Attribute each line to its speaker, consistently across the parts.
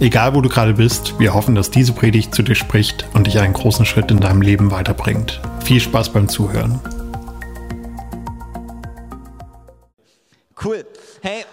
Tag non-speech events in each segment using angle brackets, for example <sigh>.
Speaker 1: Egal wo du gerade bist, wir hoffen, dass diese Predigt zu dir spricht und dich einen großen Schritt in deinem Leben weiterbringt. Viel Spaß beim Zuhören.
Speaker 2: Cool. Hey,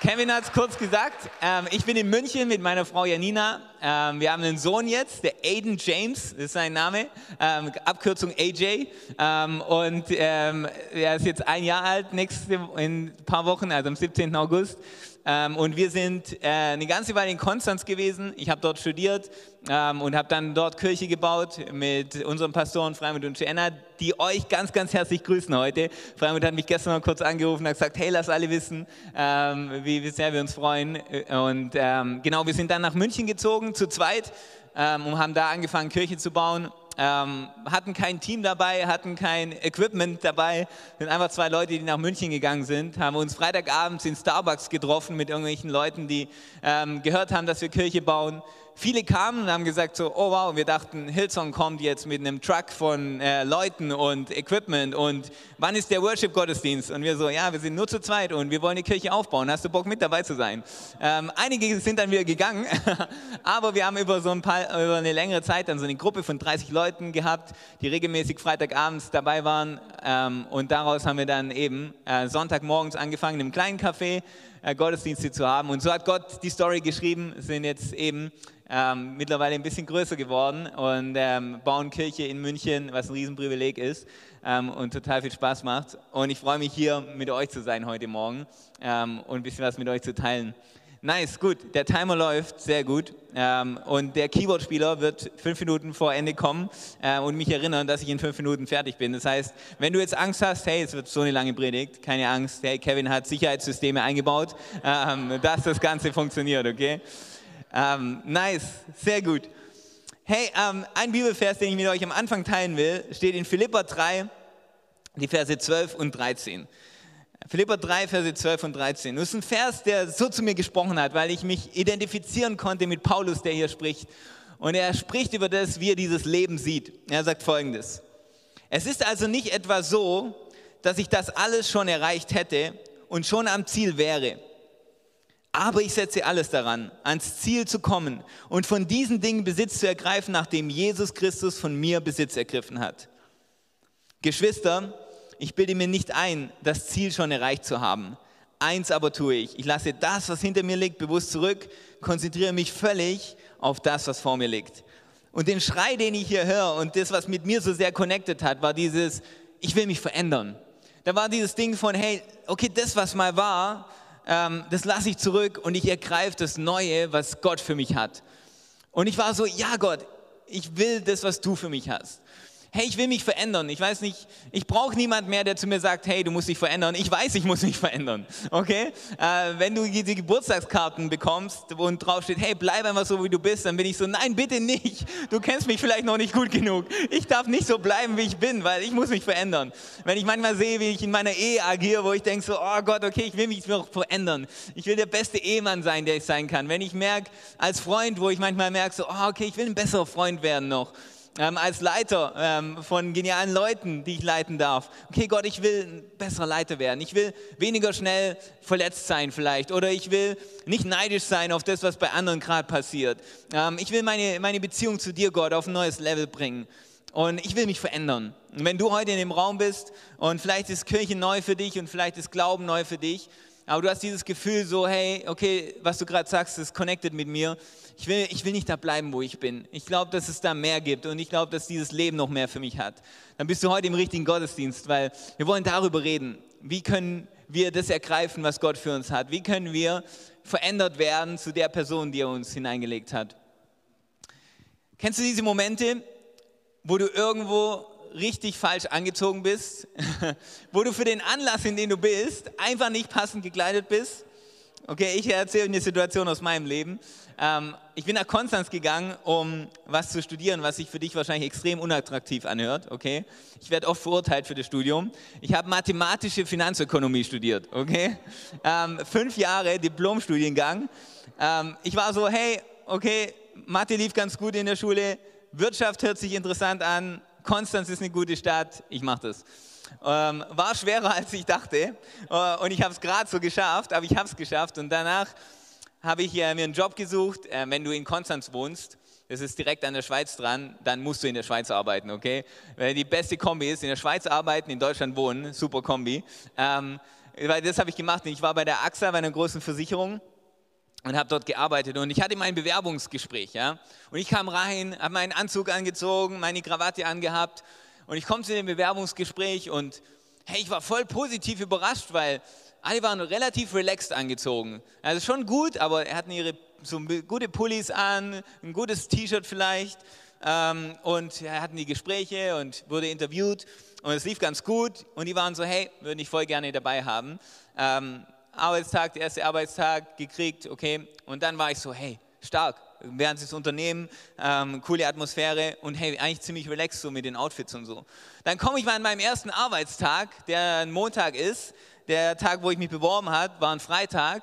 Speaker 2: Kevin hat es kurz gesagt. Ähm, ich bin in München mit meiner Frau Janina. Ähm, wir haben einen Sohn jetzt, der Aiden James, ist sein Name, ähm, Abkürzung AJ. Ähm, und ähm, er ist jetzt ein Jahr alt, nächste, in ein paar Wochen, also am 17. August. Ähm, und wir sind äh, eine ganze Weile in Konstanz gewesen. Ich habe dort studiert ähm, und habe dann dort Kirche gebaut mit unseren Pastoren Freimut und Jenna, die euch ganz, ganz herzlich grüßen heute. Freimut hat mich gestern mal kurz angerufen und hat gesagt, hey, lass alle wissen, ähm, wie, wie, sehr wir uns freuen. Und ähm, genau, wir sind dann nach München gezogen, zu zweit, ähm, und haben da angefangen, Kirche zu bauen ähm, hatten kein Team dabei, hatten kein Equipment dabei, sind einfach zwei Leute, die nach München gegangen sind, haben uns Freitagabends in Starbucks getroffen mit irgendwelchen Leuten, die ähm, gehört haben, dass wir Kirche bauen viele kamen und haben gesagt so, oh wow, wir dachten, Hillsong kommt jetzt mit einem Truck von äh, Leuten und Equipment und wann ist der Worship-Gottesdienst? Und wir so, ja, wir sind nur zu zweit und wir wollen die Kirche aufbauen. Hast du Bock mit dabei zu sein? Ähm, einige sind dann wieder gegangen, <laughs> aber wir haben über so ein paar, über eine längere Zeit dann so eine Gruppe von 30 Leuten gehabt, die regelmäßig Freitagabends dabei waren ähm, und daraus haben wir dann eben äh, Sonntagmorgens angefangen, einem kleinen Café Gottesdienste zu haben. Und so hat Gott die Story geschrieben, sind jetzt eben ähm, mittlerweile ein bisschen größer geworden und ähm, bauen Kirche in München, was ein Riesenprivileg ist ähm, und total viel Spaß macht. Und ich freue mich hier mit euch zu sein heute Morgen ähm, und ein bisschen was mit euch zu teilen. Nice, gut. Der Timer läuft sehr gut. Ähm, und der Keyboard-Spieler wird fünf Minuten vor Ende kommen äh, und mich erinnern, dass ich in fünf Minuten fertig bin. Das heißt, wenn du jetzt Angst hast, hey, es wird so eine lange Predigt, keine Angst. Hey, Kevin hat Sicherheitssysteme eingebaut, ähm, dass das Ganze funktioniert, okay? Ähm, nice, sehr gut. Hey, ähm, ein Bibelvers, den ich mit euch am Anfang teilen will, steht in Philippa 3, die Verse 12 und 13. Philippa 3, Verse 12 und 13. Das ist ein Vers, der so zu mir gesprochen hat, weil ich mich identifizieren konnte mit Paulus, der hier spricht. Und er spricht über das, wie er dieses Leben sieht. Er sagt folgendes. Es ist also nicht etwa so, dass ich das alles schon erreicht hätte und schon am Ziel wäre. Aber ich setze alles daran, ans Ziel zu kommen und von diesen Dingen Besitz zu ergreifen, nachdem Jesus Christus von mir Besitz ergriffen hat. Geschwister, ich bilde mir nicht ein, das Ziel schon erreicht zu haben. Eins aber tue ich. Ich lasse das, was hinter mir liegt, bewusst zurück, konzentriere mich völlig auf das, was vor mir liegt. Und den Schrei, den ich hier höre und das, was mit mir so sehr connected hat, war dieses, ich will mich verändern. Da war dieses Ding von, hey, okay, das, was mal war, ähm, das lasse ich zurück und ich ergreife das Neue, was Gott für mich hat. Und ich war so, ja Gott, ich will das, was du für mich hast hey, ich will mich verändern. Ich weiß nicht, ich brauche niemand mehr, der zu mir sagt, hey, du musst dich verändern. Ich weiß, ich muss mich verändern. Okay? Äh, wenn du die Geburtstagskarten bekommst und drauf steht, hey, bleib einfach so, wie du bist, dann bin ich so, nein, bitte nicht. Du kennst mich vielleicht noch nicht gut genug. Ich darf nicht so bleiben, wie ich bin, weil ich muss mich verändern. Wenn ich manchmal sehe, wie ich in meiner Ehe agiere, wo ich denke so, oh Gott, okay, ich will mich noch verändern. Ich will der beste Ehemann sein, der ich sein kann. Wenn ich merke, als Freund, wo ich manchmal merke so, oh, okay, ich will ein besserer Freund werden noch ähm, als Leiter ähm, von genialen Leuten, die ich leiten darf. Okay, Gott, ich will ein besserer Leiter werden. Ich will weniger schnell verletzt sein vielleicht. Oder ich will nicht neidisch sein auf das, was bei anderen gerade passiert. Ähm, ich will meine, meine Beziehung zu dir, Gott, auf ein neues Level bringen. Und ich will mich verändern. Und wenn du heute in dem Raum bist und vielleicht ist Kirche neu für dich und vielleicht ist Glauben neu für dich, aber du hast dieses Gefühl so, hey, okay, was du gerade sagst, ist connected mit mir. Ich will, ich will nicht da bleiben, wo ich bin. Ich glaube, dass es da mehr gibt und ich glaube, dass dieses Leben noch mehr für mich hat. Dann bist du heute im richtigen Gottesdienst, weil wir wollen darüber reden. Wie können wir das ergreifen, was Gott für uns hat? Wie können wir verändert werden zu der Person, die er uns hineingelegt hat? Kennst du diese Momente, wo du irgendwo richtig falsch angezogen bist, <laughs> wo du für den Anlass, in den du bist, einfach nicht passend gekleidet bist. Okay, ich erzähle eine Situation aus meinem Leben. Ähm, ich bin nach Konstanz gegangen, um was zu studieren, was sich für dich wahrscheinlich extrem unattraktiv anhört. Okay, ich werde oft verurteilt für das Studium. Ich habe mathematische Finanzökonomie studiert. Okay, ähm, fünf Jahre Diplomstudiengang. Ähm, ich war so, hey, okay, Mathe lief ganz gut in der Schule, Wirtschaft hört sich interessant an, Konstanz ist eine gute Stadt, ich mache das. Ähm, war schwerer <laughs> als ich dachte äh, und ich habe es gerade so geschafft, aber ich habe es geschafft und danach habe ich äh, mir einen Job gesucht. Äh, wenn du in Konstanz wohnst, das ist direkt an der Schweiz dran, dann musst du in der Schweiz arbeiten, okay? Weil die beste Kombi ist, in der Schweiz arbeiten, in Deutschland wohnen, super Kombi. Ähm, weil das habe ich gemacht. Ich war bei der AXA, bei einer großen Versicherung und habe dort gearbeitet und ich hatte mein Bewerbungsgespräch, ja. Und ich kam rein, habe meinen Anzug angezogen, meine Krawatte angehabt und ich komme zu dem Bewerbungsgespräch und hey, ich war voll positiv überrascht, weil alle waren relativ relaxed angezogen. Also schon gut, aber er hatten ihre so gute Pullis an, ein gutes T-Shirt vielleicht ähm, und er hatten die Gespräche und wurde interviewt und es lief ganz gut und die waren so, hey, würde ich voll gerne dabei haben. Ähm, Arbeitstag, der erste Arbeitstag gekriegt, okay, und dann war ich so, hey, stark, während das Unternehmen, ähm, coole Atmosphäre und hey, eigentlich ziemlich relaxed so mit den Outfits und so. Dann komme ich mal an meinem ersten Arbeitstag, der ein Montag ist, der Tag, wo ich mich beworben habe, war ein Freitag.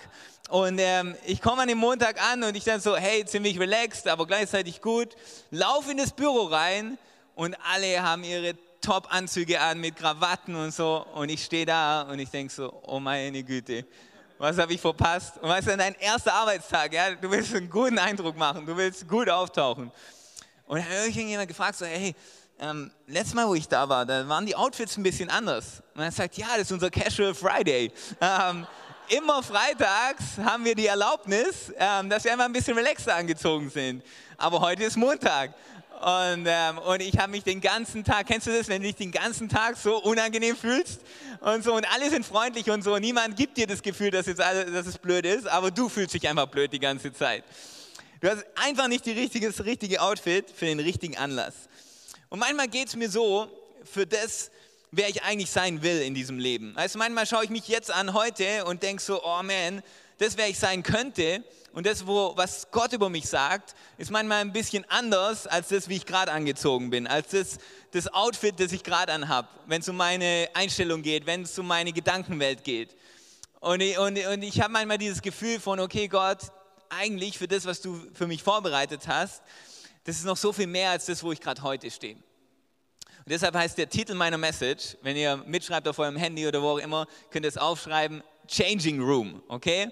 Speaker 2: Und ähm, ich komme an dem Montag an und ich dann so, hey, ziemlich relaxed, aber gleichzeitig gut, laufe in das Büro rein und alle haben ihre Top-Anzüge an mit Krawatten und so. Und ich stehe da und ich denke so, oh meine Güte, was habe ich verpasst? Und weißt du, dein erster Arbeitstag, ja, du willst einen guten Eindruck machen, du willst gut auftauchen. Und dann habe ich irgendjemand gefragt, so, hey, ähm, letztes Mal, wo ich da war, da waren die Outfits ein bisschen anders. Und er sagt, ja, das ist unser Casual Friday. Ähm, immer freitags haben wir die Erlaubnis, ähm, dass wir einfach ein bisschen relaxer angezogen sind. Aber heute ist Montag. Und, ähm, und ich habe mich den ganzen Tag, kennst du das, wenn du dich den ganzen Tag so unangenehm fühlst und so und alle sind freundlich und so, niemand gibt dir das Gefühl, dass, jetzt alle, dass es blöd ist, aber du fühlst dich einfach blöd die ganze Zeit. Du hast einfach nicht die richtige, das richtige Outfit für den richtigen Anlass. Und manchmal geht es mir so, für das, wer ich eigentlich sein will in diesem Leben. Also manchmal schaue ich mich jetzt an heute und denke so, oh man, das, wer ich sein könnte und das, wo, was Gott über mich sagt, ist manchmal ein bisschen anders als das, wie ich gerade angezogen bin, als das, das Outfit, das ich gerade anhab, wenn es um meine Einstellung geht, wenn es um meine Gedankenwelt geht. Und ich, und, und ich habe manchmal dieses Gefühl von, okay Gott, eigentlich für das, was du für mich vorbereitet hast, das ist noch so viel mehr als das, wo ich gerade heute stehe. Und deshalb heißt der Titel meiner Message, wenn ihr mitschreibt auf eurem Handy oder wo auch immer, könnt ihr es aufschreiben, Changing Room, okay?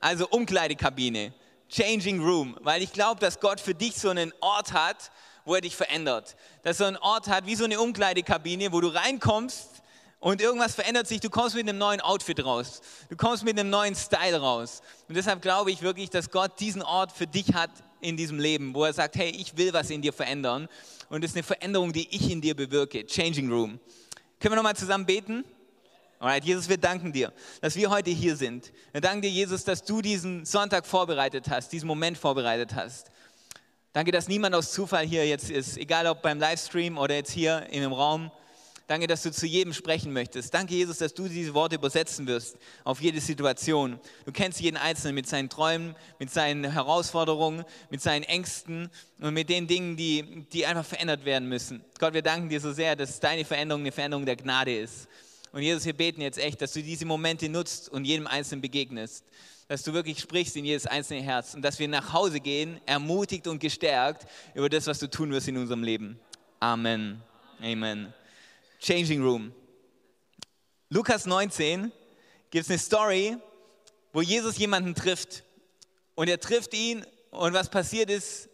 Speaker 2: Also Umkleidekabine, Changing Room, weil ich glaube, dass Gott für dich so einen Ort hat, wo er dich verändert. Dass er einen Ort hat wie so eine Umkleidekabine, wo du reinkommst und irgendwas verändert sich, du kommst mit einem neuen Outfit raus. Du kommst mit einem neuen Style raus. Und deshalb glaube ich wirklich, dass Gott diesen Ort für dich hat in diesem Leben, wo er sagt, hey, ich will was in dir verändern. Und es ist eine Veränderung, die ich in dir bewirke. Changing Room. Können wir nochmal zusammen beten? Alright, Jesus, wir danken dir, dass wir heute hier sind. Wir danken dir, Jesus, dass du diesen Sonntag vorbereitet hast, diesen Moment vorbereitet hast. Danke, dass niemand aus Zufall hier jetzt ist, egal ob beim Livestream oder jetzt hier in dem Raum. Danke, dass du zu jedem sprechen möchtest. Danke, Jesus, dass du diese Worte übersetzen wirst auf jede Situation. Du kennst jeden Einzelnen mit seinen Träumen, mit seinen Herausforderungen, mit seinen Ängsten und mit den Dingen, die, die einfach verändert werden müssen. Gott, wir danken dir so sehr, dass deine Veränderung eine Veränderung der Gnade ist. Und Jesus, wir beten jetzt echt, dass du diese Momente nutzt und jedem Einzelnen begegnest. Dass du wirklich sprichst in jedes einzelne Herz und dass wir nach Hause gehen, ermutigt und gestärkt über das, was du tun wirst in unserem Leben. Amen. Amen. Changing Room. Lukas 19 gibt es eine Story, wo Jesus jemanden trifft. Und er trifft ihn und was passiert ist,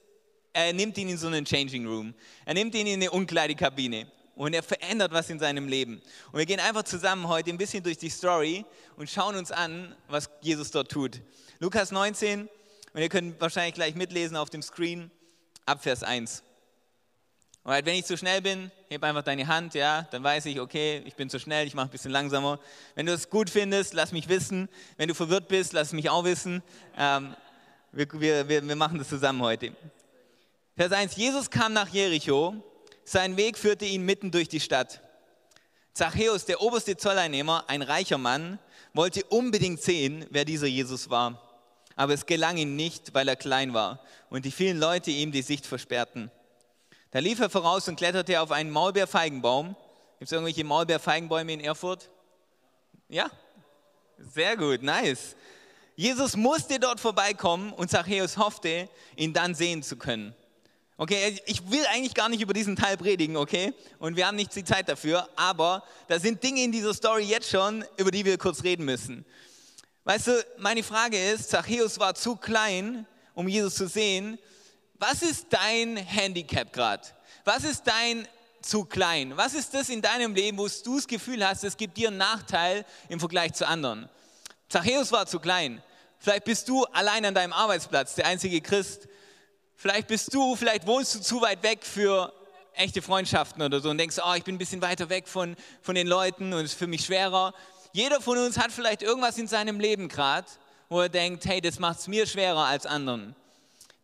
Speaker 2: er nimmt ihn in so einen Changing Room. Er nimmt ihn in eine Umkleidekabine und er verändert was in seinem Leben. Und wir gehen einfach zusammen heute ein bisschen durch die Story und schauen uns an, was Jesus dort tut. Lukas 19, und ihr könnt wahrscheinlich gleich mitlesen auf dem Screen, ab Vers 1. Und wenn ich zu schnell bin, heb einfach deine Hand, ja, dann weiß ich, okay, ich bin zu schnell, ich mache ein bisschen langsamer. Wenn du es gut findest, lass mich wissen. Wenn du verwirrt bist, lass mich auch wissen. Ähm, wir, wir, wir machen das zusammen heute. Vers 1, Jesus kam nach Jericho sein Weg führte ihn mitten durch die Stadt. Zachäus, der oberste Zolleinnehmer, ein reicher Mann, wollte unbedingt sehen, wer dieser Jesus war. Aber es gelang ihm nicht, weil er klein war und die vielen Leute ihm die Sicht versperrten. Da lief er voraus und kletterte auf einen Maulbeerfeigenbaum. Gibt es irgendwelche Maulbeerfeigenbäume in Erfurt? Ja? Sehr gut, nice. Jesus musste dort vorbeikommen und Zachäus hoffte, ihn dann sehen zu können. Okay, ich will eigentlich gar nicht über diesen Teil predigen, okay? Und wir haben nicht die Zeit dafür, aber da sind Dinge in dieser Story jetzt schon, über die wir kurz reden müssen. Weißt du, meine Frage ist, Zachäus war zu klein, um Jesus zu sehen. Was ist dein Handicap gerade? Was ist dein zu klein? Was ist das in deinem Leben, wo du das Gefühl hast, es gibt dir einen Nachteil im Vergleich zu anderen? Zachäus war zu klein. Vielleicht bist du allein an deinem Arbeitsplatz, der einzige Christ. Vielleicht bist du, vielleicht wohnst du zu weit weg für echte Freundschaften oder so und denkst, oh, ich bin ein bisschen weiter weg von, von den Leuten und es ist für mich schwerer. Jeder von uns hat vielleicht irgendwas in seinem Leben gerade, wo er denkt, hey, das macht es mir schwerer als anderen.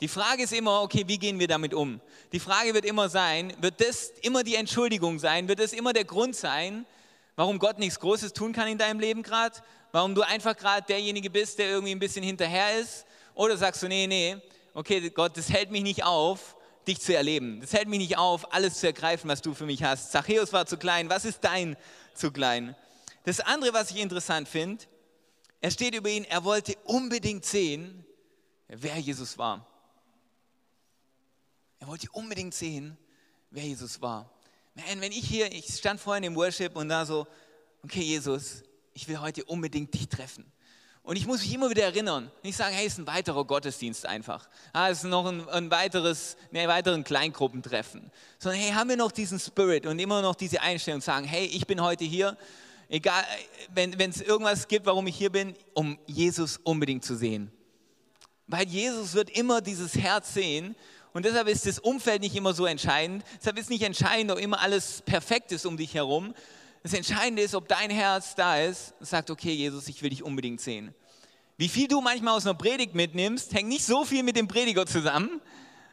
Speaker 2: Die Frage ist immer, okay, wie gehen wir damit um? Die Frage wird immer sein, wird das immer die Entschuldigung sein? Wird das immer der Grund sein, warum Gott nichts Großes tun kann in deinem Leben gerade? Warum du einfach gerade derjenige bist, der irgendwie ein bisschen hinterher ist? Oder sagst du, nee, nee, okay, Gott, das hält mich nicht auf, dich zu erleben. Das hält mich nicht auf, alles zu ergreifen, was du für mich hast. Zachäus war zu klein. Was ist dein zu klein? Das andere, was ich interessant finde, er steht über ihn, er wollte unbedingt sehen, wer Jesus war. Er wollte unbedingt sehen, wer Jesus war. Man, wenn ich hier, ich stand vorhin im Worship und da so, okay, Jesus, ich will heute unbedingt dich treffen. Und ich muss mich immer wieder erinnern, nicht sagen, hey, es ist ein weiterer Gottesdienst einfach. Ah, es ist noch ein, ein weiteres, ein weiteren Kleingruppentreffen. Sondern hey, haben wir noch diesen Spirit und immer noch diese Einstellung, sagen, hey, ich bin heute hier, egal, wenn es irgendwas gibt, warum ich hier bin, um Jesus unbedingt zu sehen. Weil Jesus wird immer dieses Herz sehen und deshalb ist das Umfeld nicht immer so entscheidend. Deshalb ist nicht entscheidend, ob immer alles perfekt ist um dich herum, das Entscheidende ist, ob dein Herz da ist und sagt, okay, Jesus, ich will dich unbedingt sehen. Wie viel du manchmal aus einer Predigt mitnimmst, hängt nicht so viel mit dem Prediger zusammen.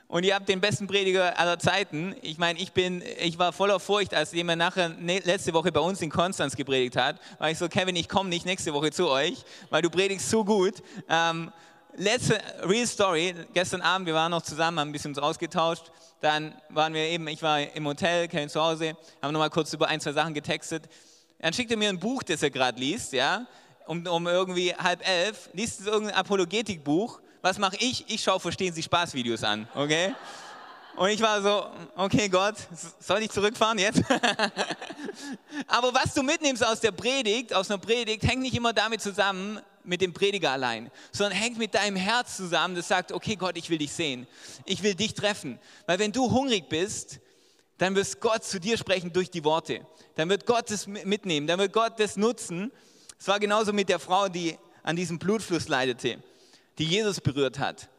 Speaker 2: Und ihr habt den besten Prediger aller Zeiten. Ich meine, ich, bin, ich war voller Furcht, als jemand nachher ne, letzte Woche bei uns in Konstanz gepredigt hat. War ich so, Kevin, ich komme nicht nächste Woche zu euch, weil du predigst so gut. Ähm, letzte Real Story, gestern Abend, wir waren noch zusammen, haben ein bisschen uns ausgetauscht. Dann waren wir eben, ich war im Hotel, Kevin zu Hause, haben nochmal kurz über ein, zwei Sachen getextet. Dann schickt er mir ein Buch, das er gerade liest, ja, um, um irgendwie halb elf, liest irgendein Apologetikbuch. Was mache ich? Ich schaue Verstehen Sie Spaßvideos an, okay? Und ich war so, okay Gott, soll ich zurückfahren jetzt? <laughs> Aber was du mitnimmst aus der Predigt, aus einer Predigt, hängt nicht immer damit zusammen, mit dem Prediger allein, sondern hängt mit deinem Herz zusammen, das sagt, okay Gott, ich will dich sehen, ich will dich treffen. Weil wenn du hungrig bist, dann wird Gott zu dir sprechen durch die Worte. Dann wird Gott das mitnehmen, dann wird Gott das nutzen. Es war genauso mit der Frau, die an diesem Blutfluss leidete, die Jesus berührt hat.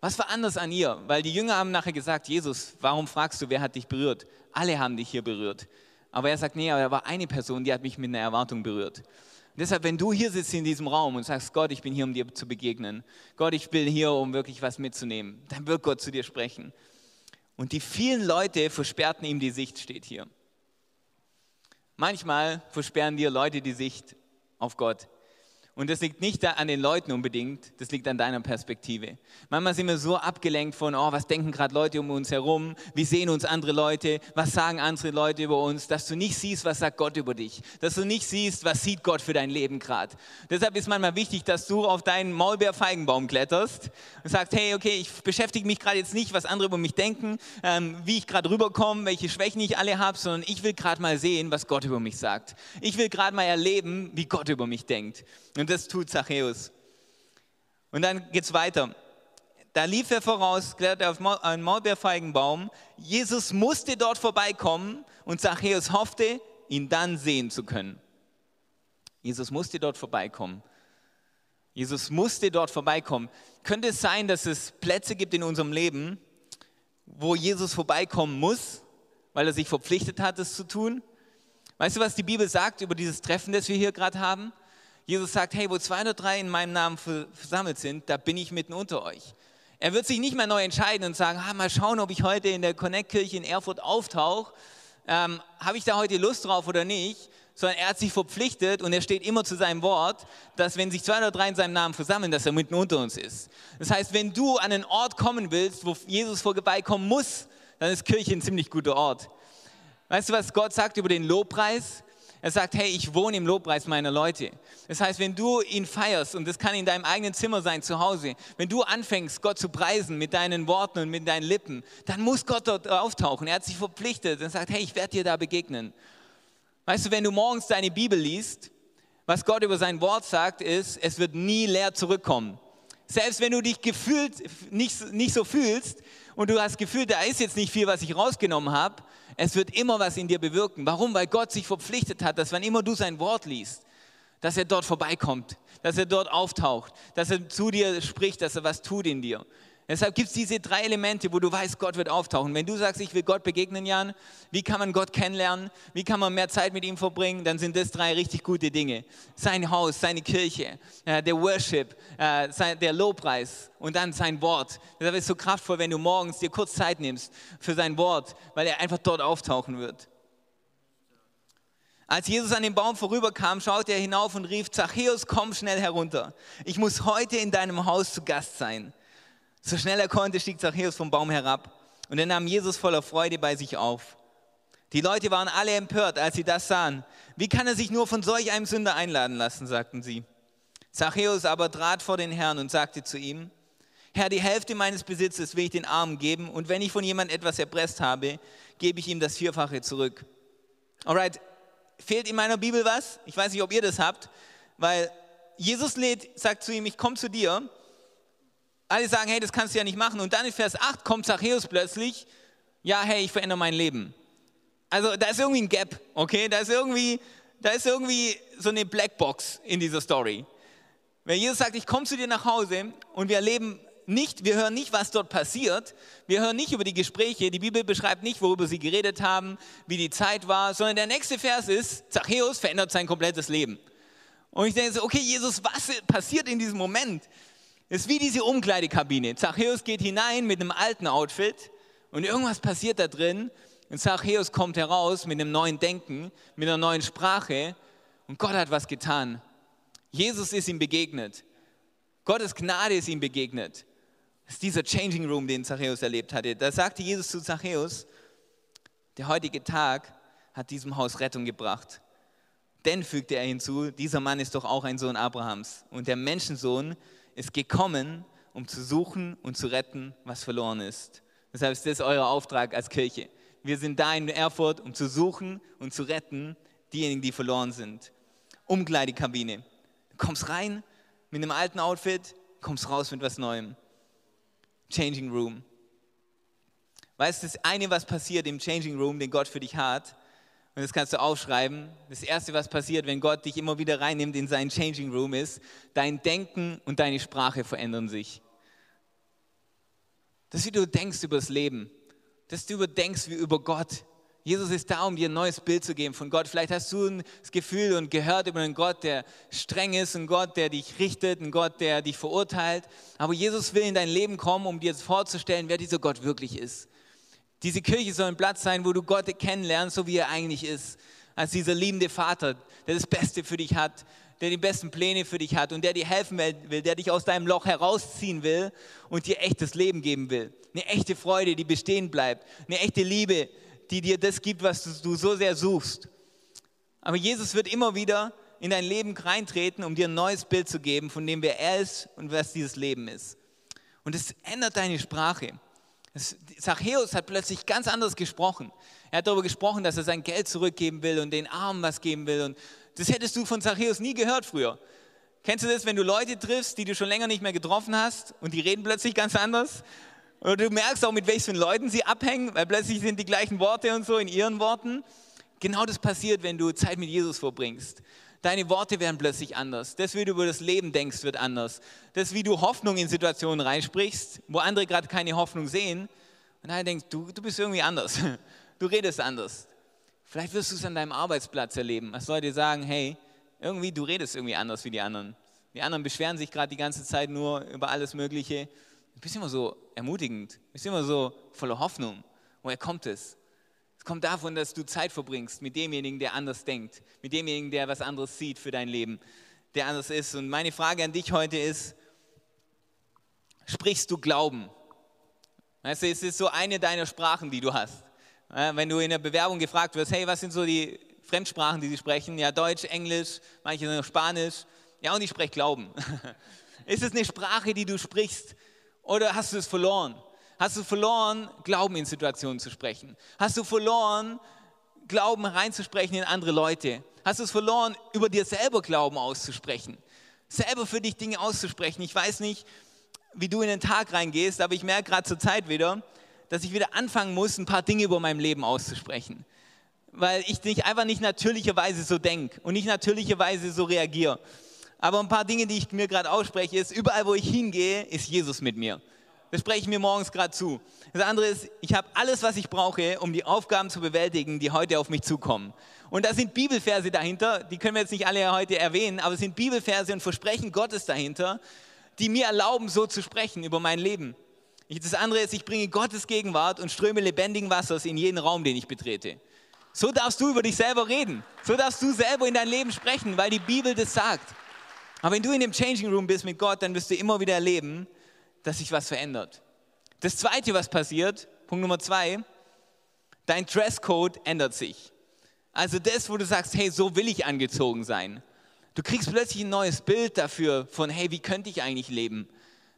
Speaker 2: Was war anders an ihr? Weil die Jünger haben nachher gesagt, Jesus, warum fragst du, wer hat dich berührt? Alle haben dich hier berührt. Aber er sagt, nee, aber da war eine Person, die hat mich mit einer Erwartung berührt. Deshalb, wenn du hier sitzt in diesem Raum und sagst, Gott, ich bin hier, um dir zu begegnen, Gott, ich bin hier, um wirklich was mitzunehmen, dann wird Gott zu dir sprechen. Und die vielen Leute versperrten ihm die Sicht, steht hier. Manchmal versperren dir Leute die Sicht auf Gott. Und das liegt nicht an den Leuten unbedingt, das liegt an deiner Perspektive. Manchmal sind wir so abgelenkt von, oh, was denken gerade Leute um uns herum, wie sehen uns andere Leute, was sagen andere Leute über uns, dass du nicht siehst, was sagt Gott über dich, dass du nicht siehst, was sieht Gott für dein Leben gerade. Deshalb ist manchmal wichtig, dass du auf deinen Maulbeerfeigenbaum kletterst und sagst, hey, okay, ich beschäftige mich gerade jetzt nicht, was andere über mich denken, ähm, wie ich gerade rüberkomme, welche Schwächen ich alle habe, sondern ich will gerade mal sehen, was Gott über mich sagt. Ich will gerade mal erleben, wie Gott über mich denkt. Und und das tut Zachäus. Und dann geht es weiter. Da lief er voraus, kletterte auf einen Maulbeerfeigenbaum. Jesus musste dort vorbeikommen und Zachäus hoffte, ihn dann sehen zu können. Jesus musste dort vorbeikommen. Jesus musste dort vorbeikommen. Könnte es sein, dass es Plätze gibt in unserem Leben, wo Jesus vorbeikommen muss, weil er sich verpflichtet hat, es zu tun? Weißt du, was die Bibel sagt über dieses Treffen, das wir hier gerade haben? Jesus sagt, hey, wo zwei oder drei in meinem Namen versammelt sind, da bin ich mitten unter euch. Er wird sich nicht mehr neu entscheiden und sagen, ah, mal schauen, ob ich heute in der Connect-Kirche in Erfurt auftauche. Ähm, Habe ich da heute Lust drauf oder nicht? sondern er hat sich verpflichtet und er steht immer zu seinem Wort, dass wenn sich zwei oder drei in seinem Namen versammeln, dass er mitten unter uns ist. Das heißt, wenn du an einen Ort kommen willst, wo Jesus vorbeikommen muss, dann ist Kirche ein ziemlich guter Ort. Weißt du, was Gott sagt über den Lobpreis? Er sagt, hey, ich wohne im Lobpreis meiner Leute. Das heißt, wenn du ihn feierst, und das kann in deinem eigenen Zimmer sein, zu Hause, wenn du anfängst, Gott zu preisen mit deinen Worten und mit deinen Lippen, dann muss Gott dort auftauchen. Er hat sich verpflichtet und sagt, hey, ich werde dir da begegnen. Weißt du, wenn du morgens deine Bibel liest, was Gott über sein Wort sagt, ist, es wird nie leer zurückkommen. Selbst wenn du dich gefühlt nicht, nicht so fühlst und du hast gefühlt, da ist jetzt nicht viel, was ich rausgenommen habe, es wird immer was in dir bewirken. Warum? Weil Gott sich verpflichtet hat, dass wann immer du sein Wort liest, dass er dort vorbeikommt, dass er dort auftaucht, dass er zu dir spricht, dass er was tut in dir. Deshalb gibt es diese drei Elemente, wo du weißt, Gott wird auftauchen. Wenn du sagst, ich will Gott begegnen, Jan, wie kann man Gott kennenlernen? Wie kann man mehr Zeit mit ihm verbringen? Dann sind das drei richtig gute Dinge. Sein Haus, seine Kirche, äh, der Worship, äh, der Lobpreis und dann sein Wort. Deshalb ist es so kraftvoll, wenn du morgens dir kurz Zeit nimmst für sein Wort, weil er einfach dort auftauchen wird. Als Jesus an dem Baum vorüberkam, schaute er hinauf und rief, Zachäus, komm schnell herunter. Ich muss heute in deinem Haus zu Gast sein. So schnell er konnte, stieg Zachäus vom Baum herab und er nahm Jesus voller Freude bei sich auf. Die Leute waren alle empört, als sie das sahen. Wie kann er sich nur von solch einem Sünder einladen lassen, sagten sie. Zachäus aber trat vor den Herrn und sagte zu ihm, Herr, die Hälfte meines Besitzes will ich den Armen geben und wenn ich von jemand etwas erpresst habe, gebe ich ihm das Vierfache zurück. Alright, fehlt in meiner Bibel was? Ich weiß nicht, ob ihr das habt, weil Jesus lädt, sagt zu ihm, ich komme zu dir alle sagen, hey, das kannst du ja nicht machen. Und dann in Vers 8 kommt Zachäus plötzlich, ja, hey, ich verändere mein Leben. Also da ist irgendwie ein Gap, okay? Da ist irgendwie, da ist irgendwie so eine Blackbox in dieser Story. Wenn Jesus sagt, ich komme zu dir nach Hause und wir erleben nicht, wir hören nicht, was dort passiert, wir hören nicht über die Gespräche, die Bibel beschreibt nicht, worüber sie geredet haben, wie die Zeit war, sondern der nächste Vers ist, Zachäus verändert sein komplettes Leben. Und ich denke so, okay, Jesus, was passiert in diesem Moment? Ist wie diese Umkleidekabine. Zachäus geht hinein mit einem alten Outfit und irgendwas passiert da drin. Und Zachäus kommt heraus mit einem neuen Denken, mit einer neuen Sprache und Gott hat was getan. Jesus ist ihm begegnet. Gottes Gnade ist ihm begegnet. Das ist dieser Changing Room, den Zachäus erlebt hatte. Da sagte Jesus zu Zachäus, der heutige Tag hat diesem Haus Rettung gebracht. Denn, fügte er hinzu, dieser Mann ist doch auch ein Sohn Abrahams. Und der Menschensohn ist gekommen, um zu suchen und zu retten, was verloren ist. Deshalb ist das euer Auftrag als Kirche. Wir sind da in Erfurt, um zu suchen und zu retten diejenigen, die verloren sind. Umkleidekabine. Du kommst rein mit einem alten Outfit, kommst raus mit was Neuem. Changing Room. Weißt du, das eine, was passiert im Changing Room, den Gott für dich hat, und das kannst du aufschreiben. Das Erste, was passiert, wenn Gott dich immer wieder reinnimmt in seinen Changing Room, ist, dein Denken und deine Sprache verändern sich. Das, wie du denkst über das Leben, dass du überdenkst wie über Gott. Jesus ist da, um dir ein neues Bild zu geben von Gott. Vielleicht hast du das Gefühl und gehört über einen Gott, der streng ist, einen Gott, der dich richtet, einen Gott, der dich verurteilt. Aber Jesus will in dein Leben kommen, um dir vorzustellen, wer dieser Gott wirklich ist. Diese Kirche soll ein Platz sein, wo du Gott kennenlernst, so wie er eigentlich ist. Als dieser liebende Vater, der das Beste für dich hat, der die besten Pläne für dich hat und der dir helfen will, der dich aus deinem Loch herausziehen will und dir echtes Leben geben will. Eine echte Freude, die bestehen bleibt. Eine echte Liebe, die dir das gibt, was du so sehr suchst. Aber Jesus wird immer wieder in dein Leben reintreten, um dir ein neues Bild zu geben, von dem wer er ist und was dieses Leben ist. Und es ändert deine Sprache. Zachäus hat plötzlich ganz anders gesprochen. Er hat darüber gesprochen, dass er sein Geld zurückgeben will und den Armen was geben will. Und das hättest du von Zachäus nie gehört früher. Kennst du das, wenn du Leute triffst, die du schon länger nicht mehr getroffen hast und die reden plötzlich ganz anders? Oder du merkst auch, mit welchen Leuten sie abhängen, weil plötzlich sind die gleichen Worte und so in ihren Worten. Genau das passiert, wenn du Zeit mit Jesus verbringst. Deine Worte werden plötzlich anders. Das, wie du über das Leben denkst, wird anders. Das, wie du Hoffnung in Situationen reinsprichst, wo andere gerade keine Hoffnung sehen. Und dann denkst du, du bist irgendwie anders. <laughs> Du redest anders. Vielleicht wirst du es an deinem Arbeitsplatz erleben, dass Leute sagen, hey, irgendwie, du redest irgendwie anders wie die anderen. Die anderen beschweren sich gerade die ganze Zeit nur über alles Mögliche. Du bist immer so ermutigend, du bist immer so voller Hoffnung. Woher kommt es? Es kommt davon, dass du Zeit verbringst mit demjenigen, der anders denkt, mit demjenigen, der was anderes sieht für dein Leben, der anders ist. Und meine Frage an dich heute ist, sprichst du Glauben? Weißt du, es ist so eine deiner Sprachen, die du hast. Wenn du in der Bewerbung gefragt wirst, hey, was sind so die Fremdsprachen, die sie sprechen? Ja, Deutsch, Englisch, manche noch Spanisch. Ja, und ich spreche Glauben. <laughs> Ist es eine Sprache, die du sprichst? Oder hast du es verloren? Hast du verloren, Glauben in Situationen zu sprechen? Hast du verloren, Glauben reinzusprechen in andere Leute? Hast du es verloren, über dir selber Glauben auszusprechen? Selber für dich Dinge auszusprechen. Ich weiß nicht, wie du in den Tag reingehst, aber ich merke gerade zur Zeit wieder, dass ich wieder anfangen muss, ein paar Dinge über mein Leben auszusprechen. Weil ich nicht, einfach nicht natürlicherweise so denke und nicht natürlicherweise so reagiere. Aber ein paar Dinge, die ich mir gerade ausspreche, ist, überall wo ich hingehe, ist Jesus mit mir. Das spreche ich mir morgens gerade zu. Das andere ist, ich habe alles, was ich brauche, um die Aufgaben zu bewältigen, die heute auf mich zukommen. Und da sind Bibelverse dahinter, die können wir jetzt nicht alle heute erwähnen, aber es sind Bibelverse und Versprechen Gottes dahinter, die mir erlauben, so zu sprechen über mein Leben. Das andere ist, ich bringe Gottes Gegenwart und ströme lebendigen Wassers in jeden Raum, den ich betrete. So darfst du über dich selber reden. So darfst du selber in dein Leben sprechen, weil die Bibel das sagt. Aber wenn du in dem Changing Room bist mit Gott, dann wirst du immer wieder erleben, dass sich was verändert. Das Zweite, was passiert, Punkt Nummer zwei, dein Dresscode ändert sich. Also das, wo du sagst, hey, so will ich angezogen sein. Du kriegst plötzlich ein neues Bild dafür von, hey, wie könnte ich eigentlich leben?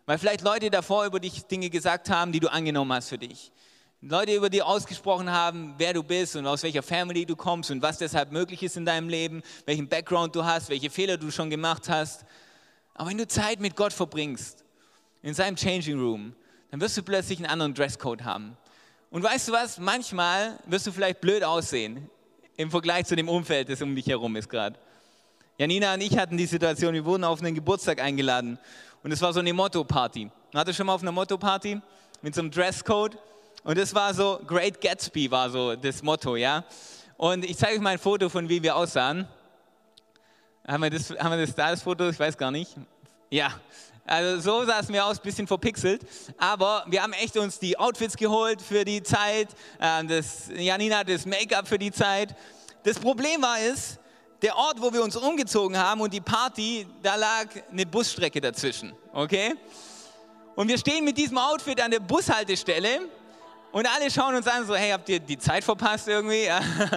Speaker 2: Weil vielleicht Leute davor über dich Dinge gesagt haben, die du angenommen hast für dich. Leute über dir ausgesprochen haben, wer du bist und aus welcher Family du kommst und was deshalb möglich ist in deinem Leben, welchen Background du hast, welche Fehler du schon gemacht hast. Aber wenn du Zeit mit Gott verbringst, in seinem Changing Room, dann wirst du plötzlich einen anderen Dresscode haben. Und weißt du was? Manchmal wirst du vielleicht blöd aussehen im Vergleich zu dem Umfeld, das um dich herum ist gerade. Janina und ich hatten die Situation, wir wurden auf einen Geburtstag eingeladen und es war so eine Motto-Party. Hatte schon mal auf einer Motto-Party mit so einem Dresscode? Und das war so, Great Gatsby war so das Motto, ja. Und ich zeige euch mal ein Foto von wie wir aussahen. Haben wir das, haben wir das da, das Foto? Ich weiß gar nicht. Ja, also so sah es mir aus, bisschen verpixelt. Aber wir haben echt uns die Outfits geholt für die Zeit. Ähm, das, Janina hat das Make-up für die Zeit. Das Problem war es, der Ort, wo wir uns umgezogen haben und die Party, da lag eine Busstrecke dazwischen. Okay? Und wir stehen mit diesem Outfit an der Bushaltestelle und alle schauen uns an, so, hey, habt ihr die Zeit verpasst irgendwie?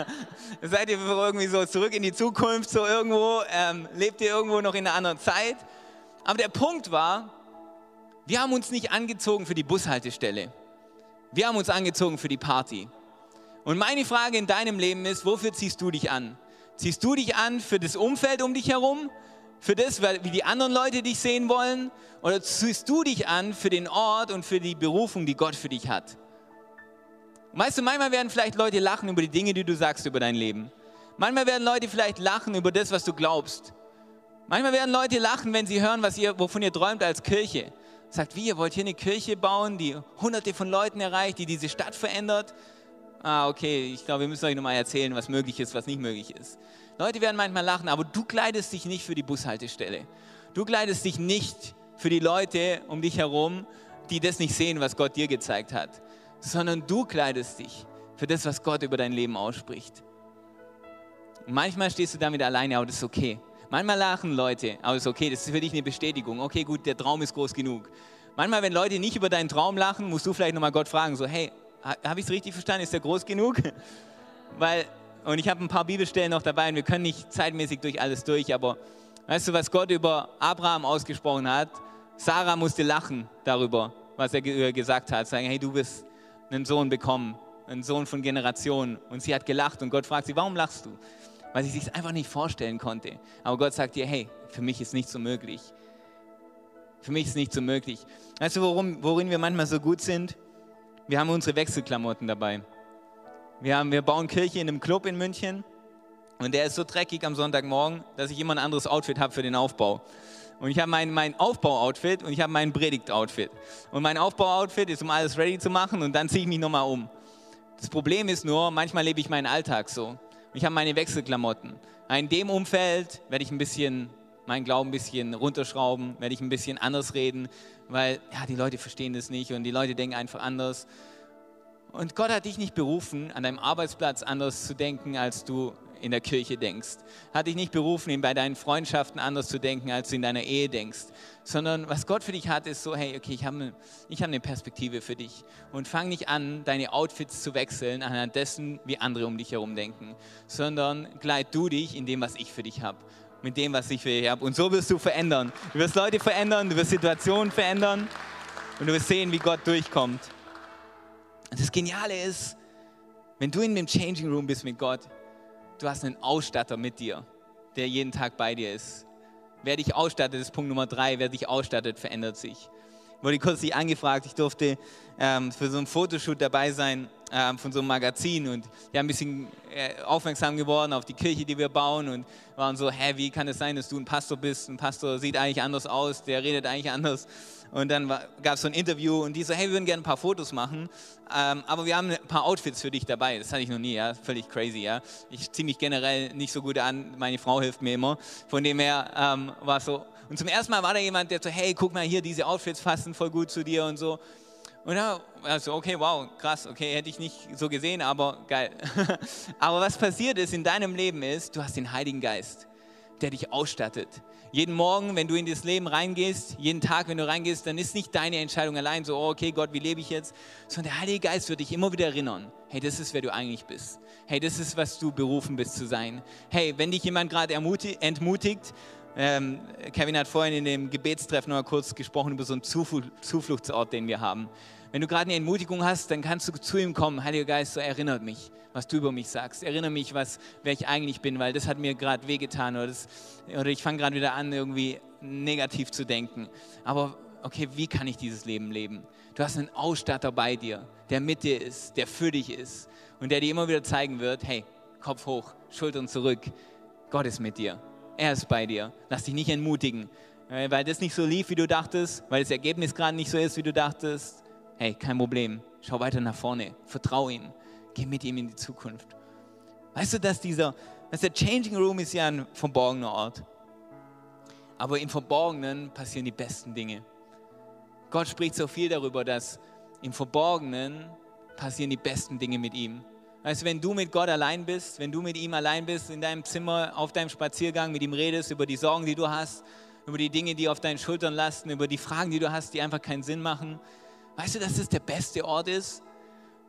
Speaker 2: <laughs> Seid ihr irgendwie so zurück in die Zukunft, so irgendwo? Ähm, lebt ihr irgendwo noch in einer anderen Zeit? Aber der Punkt war, wir haben uns nicht angezogen für die Bushaltestelle. Wir haben uns angezogen für die Party. Und meine Frage in deinem Leben ist, wofür ziehst du dich an? Ziehst du dich an für das Umfeld um dich herum? Für das, wie die anderen Leute dich sehen wollen? Oder ziehst du dich an für den Ort und für die Berufung, die Gott für dich hat? weißt du, manchmal werden vielleicht Leute lachen über die Dinge, die du sagst über dein Leben. Manchmal werden Leute vielleicht lachen über das, was du glaubst. Manchmal werden Leute lachen, wenn sie hören, was ihr, wovon ihr träumt als Kirche. Sagt, wie, ihr wollt hier eine Kirche bauen, die hunderte von Leuten erreicht, die diese Stadt verändert? Ah, okay, ich glaube, wir müssen euch nochmal erzählen, was möglich ist, was nicht möglich ist. Leute werden manchmal lachen, aber du kleidest dich nicht für die Bushaltestelle. Du kleidest dich nicht für die Leute um dich herum, die das nicht sehen, was Gott dir gezeigt hat sondern du kleidest dich für das, was Gott über dein Leben ausspricht. Und manchmal stehst du damit alleine, aber das ist okay. Manchmal lachen Leute, aber das ist okay, das ist für dich eine Bestätigung. Okay, gut, der Traum ist groß genug. Manchmal, wenn Leute nicht über deinen Traum lachen, musst du vielleicht nochmal Gott fragen, so, hey, habe ich es richtig verstanden, ist der groß genug? <laughs> Weil, und ich habe ein paar Bibelstellen noch dabei und wir können nicht zeitmäßig durch alles durch, aber weißt du, was Gott über Abraham ausgesprochen hat? Sarah musste lachen darüber, was er gesagt hat, sagen, hey, du bist einen Sohn bekommen, einen Sohn von Generationen. Und sie hat gelacht und Gott fragt sie, warum lachst du? Weil sie sich einfach nicht vorstellen konnte. Aber Gott sagt ihr, hey, für mich ist nicht so möglich. Für mich ist nicht so möglich. Weißt du, worum, worin wir manchmal so gut sind? Wir haben unsere Wechselklamotten dabei. Wir, haben, wir bauen Kirche in einem Club in München und der ist so dreckig am Sonntagmorgen, dass ich immer ein anderes Outfit habe für den Aufbau. Und ich habe mein, mein Aufbau-Outfit und ich habe mein Predigt-Outfit. Und mein Aufbau-Outfit ist, um alles ready zu machen und dann ziehe ich mich nochmal um. Das Problem ist nur, manchmal lebe ich meinen Alltag so. Ich habe meine Wechselklamotten. In dem Umfeld werde ich ein bisschen meinen Glauben ein bisschen runterschrauben, werde ich ein bisschen anders reden, weil ja, die Leute verstehen das nicht und die Leute denken einfach anders. Und Gott hat dich nicht berufen, an deinem Arbeitsplatz anders zu denken, als du in der Kirche denkst. Hat dich nicht berufen, bei deinen Freundschaften anders zu denken, als du in deiner Ehe denkst. Sondern was Gott für dich hat, ist so, hey, okay, ich habe eine, hab eine Perspektive für dich. Und fang nicht an, deine Outfits zu wechseln anhand dessen, wie andere um dich herum denken. Sondern gleit du dich in dem, was ich für dich habe mit dem, was ich für dich habe. Und so wirst du verändern. Du wirst Leute verändern, du wirst Situationen verändern und du wirst sehen, wie Gott durchkommt. Und das Geniale ist, wenn du in dem Changing Room bist mit Gott, du hast einen Ausstatter mit dir, der jeden Tag bei dir ist. Wer dich ausstattet, ist Punkt Nummer drei. Wer dich ausstattet, verändert sich. Ich wurde kürzlich angefragt, ich durfte ähm, für so ein Fotoshoot dabei sein ähm, von so einem Magazin und haben ein bisschen äh, aufmerksam geworden auf die Kirche, die wir bauen und waren so, hä, wie kann es sein, dass du ein Pastor bist? Ein Pastor sieht eigentlich anders aus, der redet eigentlich anders. Und dann gab es so ein Interview und die so, hey, wir würden gerne ein paar Fotos machen, ähm, aber wir haben ein paar Outfits für dich dabei. Das hatte ich noch nie, ja, völlig crazy, ja. Ich ziehe mich generell nicht so gut an, meine Frau hilft mir immer. Von dem her ähm, war es so. Und zum ersten Mal war da jemand, der so, hey, guck mal hier, diese Outfits passen voll gut zu dir und so. Und dann, also, okay, wow, krass, okay, hätte ich nicht so gesehen, aber geil. <laughs> aber was passiert ist in deinem Leben ist, du hast den Heiligen Geist, der dich ausstattet jeden Morgen, wenn du in das Leben reingehst, jeden Tag, wenn du reingehst, dann ist nicht deine Entscheidung allein so, oh, okay, Gott, wie lebe ich jetzt? Sondern der Heilige Geist wird dich immer wieder erinnern, hey, das ist, wer du eigentlich bist. Hey, das ist, was du berufen bist zu sein. Hey, wenn dich jemand gerade entmutigt, ähm, Kevin hat vorhin in dem Gebetstreffen noch mal kurz gesprochen über so einen Zufluchtsort, den wir haben. Wenn du gerade eine Entmutigung hast, dann kannst du zu ihm kommen. Heiliger Geist, so erinnert mich, was du über mich sagst. Erinnere mich, was, wer ich eigentlich bin, weil das hat mir gerade wehgetan oder, das, oder ich fange gerade wieder an, irgendwie negativ zu denken. Aber okay, wie kann ich dieses Leben leben? Du hast einen Ausstatter bei dir, der mit dir ist, der für dich ist und der dir immer wieder zeigen wird, hey, Kopf hoch, Schultern zurück. Gott ist mit dir. Er ist bei dir. Lass dich nicht entmutigen, weil das nicht so lief, wie du dachtest, weil das Ergebnis gerade nicht so ist, wie du dachtest hey, kein Problem, schau weiter nach vorne, vertrau ihm, geh mit ihm in die Zukunft. Weißt du, dass dieser, dass der Changing Room ist ja ein verborgener Ort. Aber im Verborgenen passieren die besten Dinge. Gott spricht so viel darüber, dass im Verborgenen passieren die besten Dinge mit ihm. Weißt du, wenn du mit Gott allein bist, wenn du mit ihm allein bist, in deinem Zimmer, auf deinem Spaziergang, mit ihm redest über die Sorgen, die du hast, über die Dinge, die auf deinen Schultern lasten, über die Fragen, die du hast, die einfach keinen Sinn machen, Weißt du, dass das der beste Ort ist?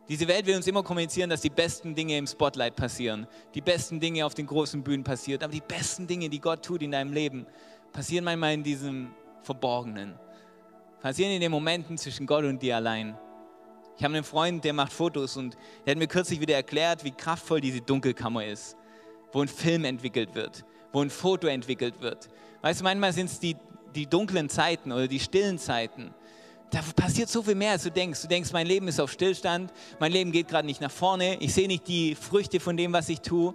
Speaker 2: Diese Welt will uns immer kommunizieren, dass die besten Dinge im Spotlight passieren, die besten Dinge auf den großen Bühnen passieren, aber die besten Dinge, die Gott tut in deinem Leben, passieren manchmal in diesem Verborgenen, passieren in den Momenten zwischen Gott und dir allein. Ich habe einen Freund, der macht Fotos und der hat mir kürzlich wieder erklärt, wie kraftvoll diese Dunkelkammer ist, wo ein Film entwickelt wird, wo ein Foto entwickelt wird. Weißt du, manchmal sind es die, die dunklen Zeiten oder die stillen Zeiten, da passiert so viel mehr, als du denkst. Du denkst, mein Leben ist auf Stillstand, mein Leben geht gerade nicht nach vorne, ich sehe nicht die Früchte von dem, was ich tue.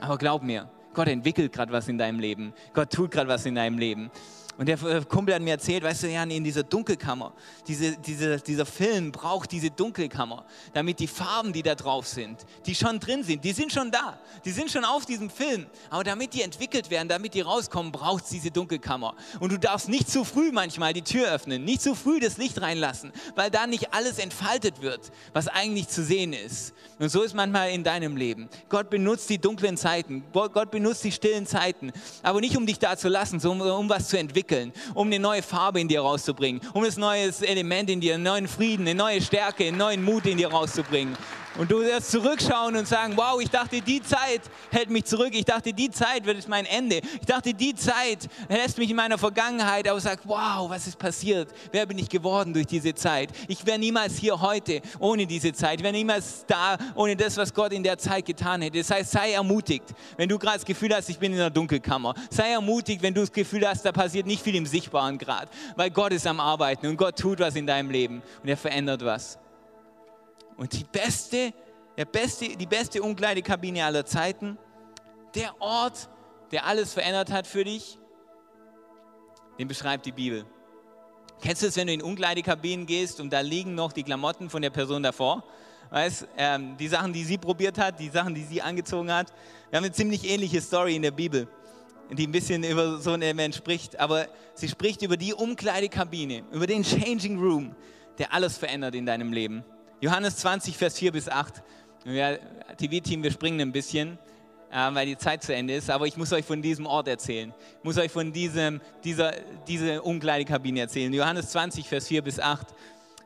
Speaker 2: Aber glaub mir, Gott entwickelt gerade was in deinem Leben. Gott tut gerade was in deinem Leben. Und der Kumpel hat mir erzählt, weißt du, Jan, in dieser Dunkelkammer, diese, diese, dieser Film braucht diese Dunkelkammer, damit die Farben, die da drauf sind, die schon drin sind, die sind schon da, die sind schon auf diesem Film. Aber damit die entwickelt werden, damit die rauskommen, braucht es diese Dunkelkammer. Und du darfst nicht zu früh manchmal die Tür öffnen, nicht zu früh das Licht reinlassen, weil da nicht alles entfaltet wird, was eigentlich zu sehen ist. Und so ist manchmal in deinem Leben. Gott benutzt die dunklen Zeiten, Gott benutzt die stillen Zeiten, aber nicht um dich da zu lassen, sondern um was zu entwickeln entwickeln, um eine neue Farbe in dir rauszubringen, um ein neues Element in dir, einen neuen Frieden, eine neue Stärke, einen neuen Mut in dir rauszubringen. Und du wirst zurückschauen und sagen, wow, ich dachte, die Zeit hält mich zurück. Ich dachte, die Zeit wird mein Ende. Ich dachte, die Zeit lässt mich in meiner Vergangenheit. Aber sag, wow, was ist passiert? Wer bin ich geworden durch diese Zeit? Ich wäre niemals hier heute ohne diese Zeit. Ich wäre niemals da ohne das, was Gott in der Zeit getan hätte. Das heißt, sei ermutigt, wenn du gerade das Gefühl hast, ich bin in der Dunkelkammer. Sei ermutigt, wenn du das Gefühl hast, da passiert nicht viel im sichtbaren Grad. Weil Gott ist am Arbeiten und Gott tut was in deinem Leben und er verändert was. Und die beste, der beste, die beste Umkleidekabine aller Zeiten, der Ort, der alles verändert hat für dich, den beschreibt die Bibel. Kennst du es, wenn du in Umkleidekabinen gehst und da liegen noch die Klamotten von der Person davor? Weißt, ähm, die Sachen, die sie probiert hat, die Sachen, die sie angezogen hat. Wir haben eine ziemlich ähnliche Story in der Bibel, die ein bisschen über so ein Element spricht. Aber sie spricht über die Umkleidekabine, über den Changing Room, der alles verändert in deinem Leben Johannes 20, Vers 4 bis 8. TV-Team, wir springen ein bisschen, äh, weil die Zeit zu Ende ist, aber ich muss euch von diesem Ort erzählen. Ich muss euch von diesem, dieser, dieser Umkleidekabine erzählen. Johannes 20, Vers 4 bis 8.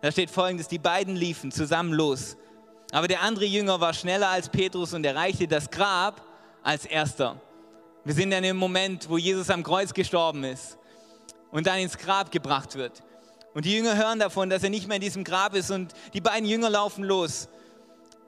Speaker 2: Da steht folgendes, die beiden liefen zusammen los. Aber der andere Jünger war schneller als Petrus und erreichte das Grab als erster. Wir sind in dem Moment, wo Jesus am Kreuz gestorben ist und dann ins Grab gebracht wird. Und die Jünger hören davon, dass er nicht mehr in diesem Grab ist und die beiden Jünger laufen los.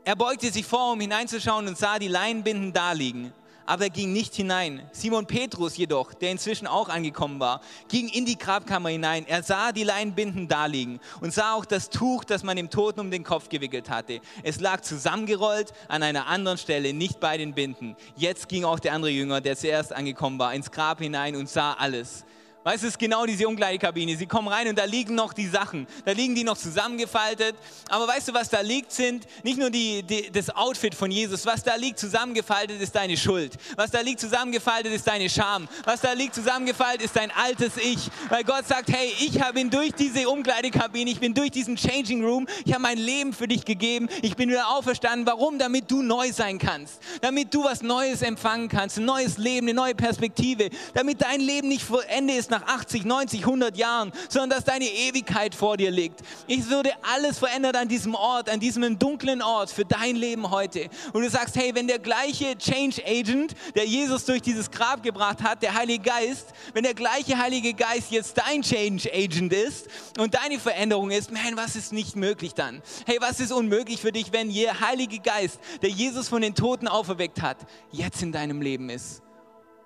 Speaker 2: Er beugte sich vor, um hineinzuschauen und sah die Leinenbinden da liegen. Aber er ging nicht hinein. Simon Petrus jedoch, der inzwischen auch angekommen war, ging in die Grabkammer hinein. Er sah die Leinenbinden da liegen und sah auch das Tuch, das man dem Toten um den Kopf gewickelt hatte. Es lag zusammengerollt an einer anderen Stelle, nicht bei den Binden. Jetzt ging auch der andere Jünger, der zuerst angekommen war, ins Grab hinein und sah alles. Weißt du, es ist genau diese Umkleidekabine. Sie kommen rein und da liegen noch die Sachen. Da liegen die noch zusammengefaltet. Aber weißt du, was da liegt, sind nicht nur die, die, das Outfit von Jesus. Was da liegt zusammengefaltet, ist deine Schuld. Was da liegt zusammengefaltet, ist deine Scham. Was da liegt zusammengefaltet, ist dein altes Ich. Weil Gott sagt, hey, ich bin durch diese Umkleidekabine, ich bin durch diesen Changing Room, ich habe mein Leben für dich gegeben. Ich bin wieder auferstanden. Warum? Damit du neu sein kannst. Damit du was Neues empfangen kannst. Ein neues Leben, eine neue Perspektive. Damit dein Leben nicht vor Ende ist nach 80, 90, 100 Jahren, sondern dass deine Ewigkeit vor dir liegt. Ich würde alles verändern an diesem Ort, an diesem dunklen Ort für dein Leben heute. Und du sagst, hey, wenn der gleiche Change Agent, der Jesus durch dieses Grab gebracht hat, der Heilige Geist, wenn der gleiche Heilige Geist jetzt dein Change Agent ist und deine Veränderung ist, man, was ist nicht möglich dann? Hey, was ist unmöglich für dich, wenn der Heilige Geist, der Jesus von den Toten auferweckt hat, jetzt in deinem Leben ist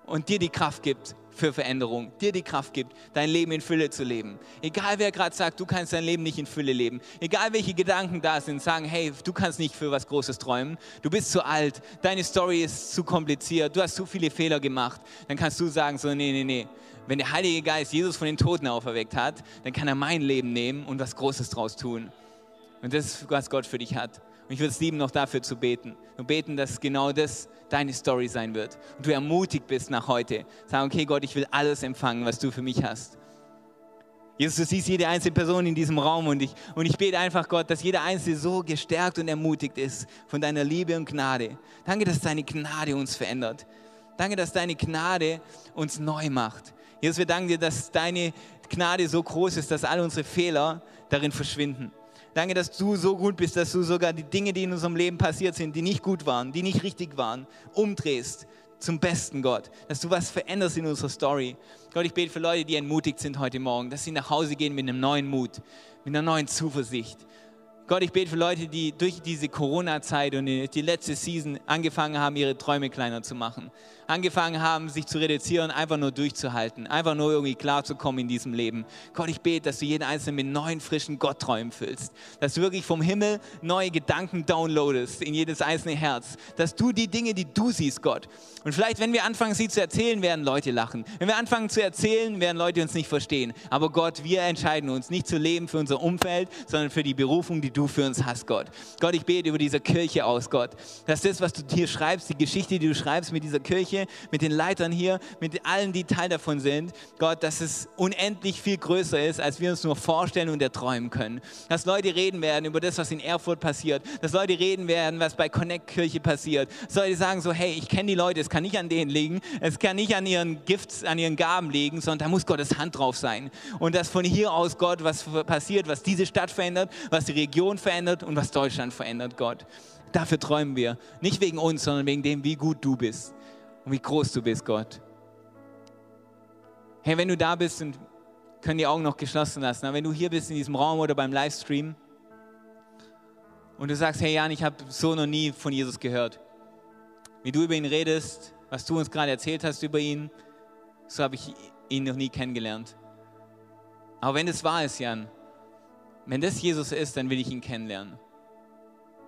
Speaker 2: und dir die Kraft gibt, für Veränderung, dir die Kraft gibt, dein Leben in Fülle zu leben. Egal wer gerade sagt, du kannst dein Leben nicht in Fülle leben. Egal welche Gedanken da sind, sagen, hey, du kannst nicht für was Großes träumen. Du bist zu alt, deine Story ist zu kompliziert, du hast zu viele Fehler gemacht. Dann kannst du sagen, so, nee, nee, nee. Wenn der Heilige Geist Jesus von den Toten auferweckt hat, dann kann er mein Leben nehmen und was Großes draus tun. Und das ist, was Gott für dich hat. Und ich würde es lieben, noch dafür zu beten. Und beten, dass genau das deine Story sein wird. Und du ermutigt bist nach heute. Sag, okay, Gott, ich will alles empfangen, was du für mich hast. Jesus, du siehst jede einzelne Person in diesem Raum und ich, und ich bete einfach, Gott, dass jeder Einzelne so gestärkt und ermutigt ist von deiner Liebe und Gnade. Danke, dass deine Gnade uns verändert. Danke, dass deine Gnade uns neu macht. Jesus, wir danken dir, dass deine Gnade so groß ist, dass all unsere Fehler darin verschwinden. Danke, dass du so gut bist, dass du sogar die Dinge, die in unserem Leben passiert sind, die nicht gut waren, die nicht richtig waren, umdrehst zum Besten, Gott. Dass du was veränderst in unserer Story. Gott, ich bete für Leute, die entmutigt sind heute Morgen, dass sie nach Hause gehen mit einem neuen Mut, mit einer neuen Zuversicht. Gott, ich bete für Leute, die durch diese Corona-Zeit und die letzte Season angefangen haben, ihre Träume kleiner zu machen angefangen haben, sich zu reduzieren, einfach nur durchzuhalten, einfach nur irgendwie klarzukommen in diesem Leben. Gott, ich bete, dass du jeden Einzelnen mit neuen, frischen Gottträumen füllst, dass du wirklich vom Himmel neue Gedanken downloadest in jedes einzelne Herz, dass du die Dinge, die du siehst, Gott. Und vielleicht, wenn wir anfangen, sie zu erzählen, werden Leute lachen. Wenn wir anfangen zu erzählen, werden Leute uns nicht verstehen. Aber Gott, wir entscheiden uns nicht zu leben für unser Umfeld, sondern für die Berufung, die du für uns hast, Gott. Gott, ich bete über diese Kirche aus, Gott, dass das, was du hier schreibst, die Geschichte, die du schreibst mit dieser Kirche, mit den Leitern hier, mit allen, die Teil davon sind. Gott, dass es unendlich viel größer ist, als wir uns nur vorstellen und erträumen können. Dass Leute reden werden über das, was in Erfurt passiert. Dass Leute reden werden, was bei Connect Kirche passiert. Dass Leute sagen so, hey, ich kenne die Leute, es kann nicht an denen liegen, es kann nicht an ihren Gifts, an ihren Gaben liegen, sondern da muss Gottes Hand drauf sein. Und dass von hier aus Gott was passiert, was diese Stadt verändert, was die Region verändert und was Deutschland verändert, Gott. Dafür träumen wir. Nicht wegen uns, sondern wegen dem, wie gut du bist und wie groß du bist, Gott. Hey, wenn du da bist und können die Augen noch geschlossen lassen, aber wenn du hier bist in diesem Raum oder beim Livestream und du sagst, hey Jan, ich habe so noch nie von Jesus gehört. Wie du über ihn redest, was du uns gerade erzählt hast über ihn, so habe ich ihn noch nie kennengelernt. Aber wenn das wahr ist, Jan, wenn das Jesus ist, dann will ich ihn kennenlernen.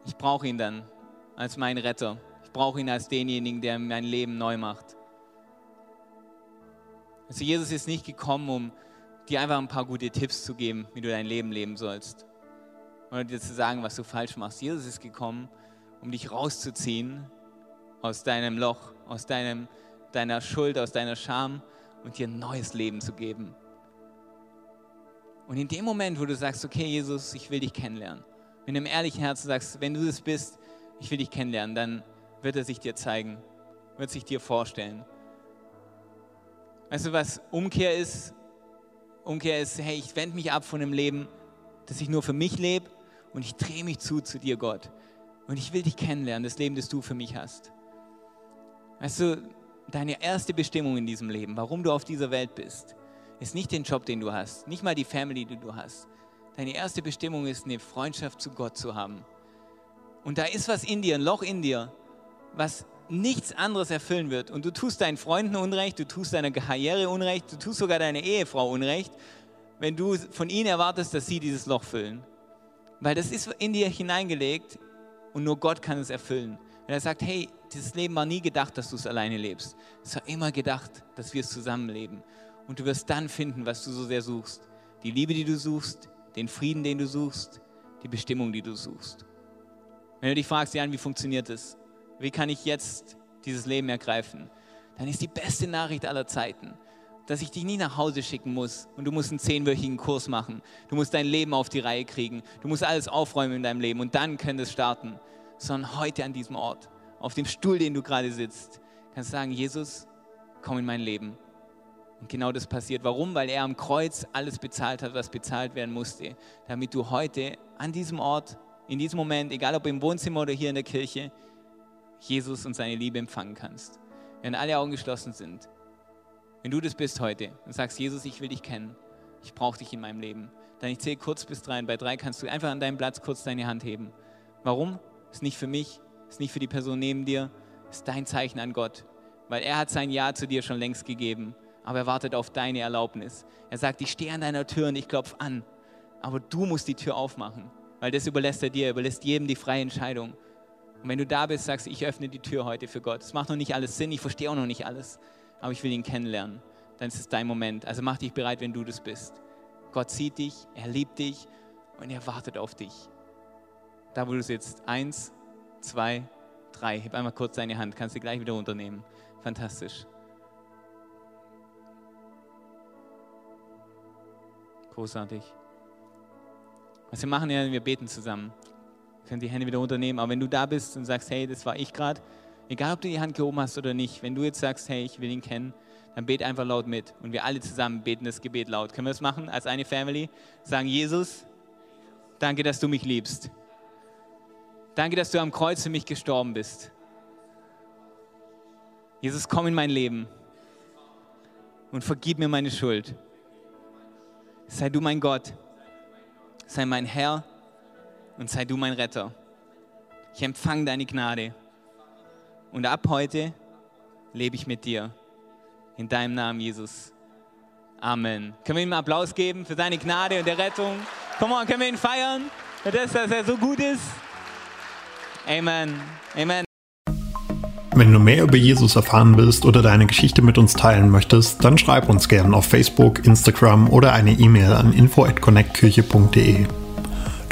Speaker 2: Ich brauche ihn dann als meinen Retter brauche ihn als denjenigen, der mein Leben neu macht. Also Jesus ist nicht gekommen, um dir einfach ein paar gute Tipps zu geben, wie du dein Leben leben sollst. Oder dir zu sagen, was du falsch machst. Jesus ist gekommen, um dich rauszuziehen aus deinem Loch, aus deinem, deiner Schuld, aus deiner Scham und dir ein neues Leben zu geben. Und in dem Moment, wo du sagst, okay, Jesus, ich will dich kennenlernen, du im ehrlichen Herzen sagst, wenn du das bist, ich will dich kennenlernen, dann wird er sich dir zeigen, wird sich dir vorstellen. Weißt du, was Umkehr ist? Umkehr ist, hey, ich wende mich ab von einem Leben, das ich nur für mich lebe und ich drehe mich zu zu dir, Gott. Und ich will dich kennenlernen, das Leben, das du für mich hast. Weißt du, deine erste Bestimmung in diesem Leben, warum du auf dieser Welt bist, ist nicht den Job, den du hast, nicht mal die Family, die du hast. Deine erste Bestimmung ist, eine Freundschaft zu Gott zu haben. Und da ist was in dir, ein Loch in dir, was nichts anderes erfüllen wird. Und du tust deinen Freunden Unrecht, du tust deiner Karriere Unrecht, du tust sogar deiner Ehefrau Unrecht, wenn du von ihnen erwartest, dass sie dieses Loch füllen. Weil das ist in dir hineingelegt und nur Gott kann es erfüllen. Wenn er sagt, hey, dieses Leben war nie gedacht, dass du es alleine lebst. Es war immer gedacht, dass wir es zusammenleben. Und du wirst dann finden, was du so sehr suchst. Die Liebe, die du suchst, den Frieden, den du suchst, die Bestimmung, die du suchst. Wenn du dich fragst, Jan, wie funktioniert das? Wie kann ich jetzt dieses Leben ergreifen? Dann ist die beste Nachricht aller Zeiten, dass ich dich nie nach Hause schicken muss und du musst einen zehnwöchigen Kurs machen. Du musst dein Leben auf die Reihe kriegen. Du musst alles aufräumen in deinem Leben und dann könnte es starten. Sondern heute an diesem Ort, auf dem Stuhl, den du gerade sitzt, kannst du sagen, Jesus, komm in mein Leben. Und genau das passiert. Warum? Weil er am Kreuz alles bezahlt hat, was bezahlt werden musste, damit du heute an diesem Ort, in diesem Moment, egal ob im Wohnzimmer oder hier in der Kirche, Jesus und seine Liebe empfangen kannst. Wenn alle Augen geschlossen sind, wenn du das bist heute und sagst, Jesus, ich will dich kennen, ich brauche dich in meinem Leben, dann ich zähle kurz bis drei und bei drei kannst du einfach an deinem Platz kurz deine Hand heben. Warum? Ist nicht für mich, ist nicht für die Person neben dir, ist dein Zeichen an Gott, weil er hat sein Ja zu dir schon längst gegeben, aber er wartet auf deine Erlaubnis. Er sagt, ich stehe an deiner Tür und ich klopfe an, aber du musst die Tür aufmachen, weil das überlässt er dir, er überlässt jedem die freie Entscheidung. Und wenn du da bist, sagst, ich öffne die Tür heute für Gott. Es macht noch nicht alles Sinn, ich verstehe auch noch nicht alles, aber ich will ihn kennenlernen. Dann ist es dein Moment. Also mach dich bereit, wenn du das bist. Gott sieht dich, er liebt dich und er wartet auf dich. Da, wo du sitzt. Eins, zwei, drei. Heb einmal kurz deine Hand, kannst du gleich wieder runternehmen. Fantastisch. Großartig. Was wir machen, ja, wir beten zusammen können die Hände wieder unternehmen. Aber wenn du da bist und sagst, hey, das war ich gerade, egal ob du die Hand gehoben hast oder nicht, wenn du jetzt sagst, hey, ich will ihn kennen, dann bete einfach laut mit. Und wir alle zusammen beten das Gebet laut. Können wir das machen als eine Family? Sagen, Jesus, danke, dass du mich liebst. Danke, dass du am Kreuz für mich gestorben bist. Jesus, komm in mein Leben und vergib mir meine Schuld. Sei du mein Gott, sei mein Herr und sei du mein Retter. Ich empfange deine Gnade. Und ab heute lebe ich mit dir. In deinem Namen, Jesus. Amen. Können wir ihm Applaus geben für seine Gnade und der Rettung? Come on, können wir ihn feiern für das, dass er so gut ist? Amen. Amen.
Speaker 1: Wenn du mehr über Jesus erfahren willst oder deine Geschichte mit uns teilen möchtest, dann schreib uns gerne auf Facebook, Instagram oder eine E-Mail an info@connectkirche.de.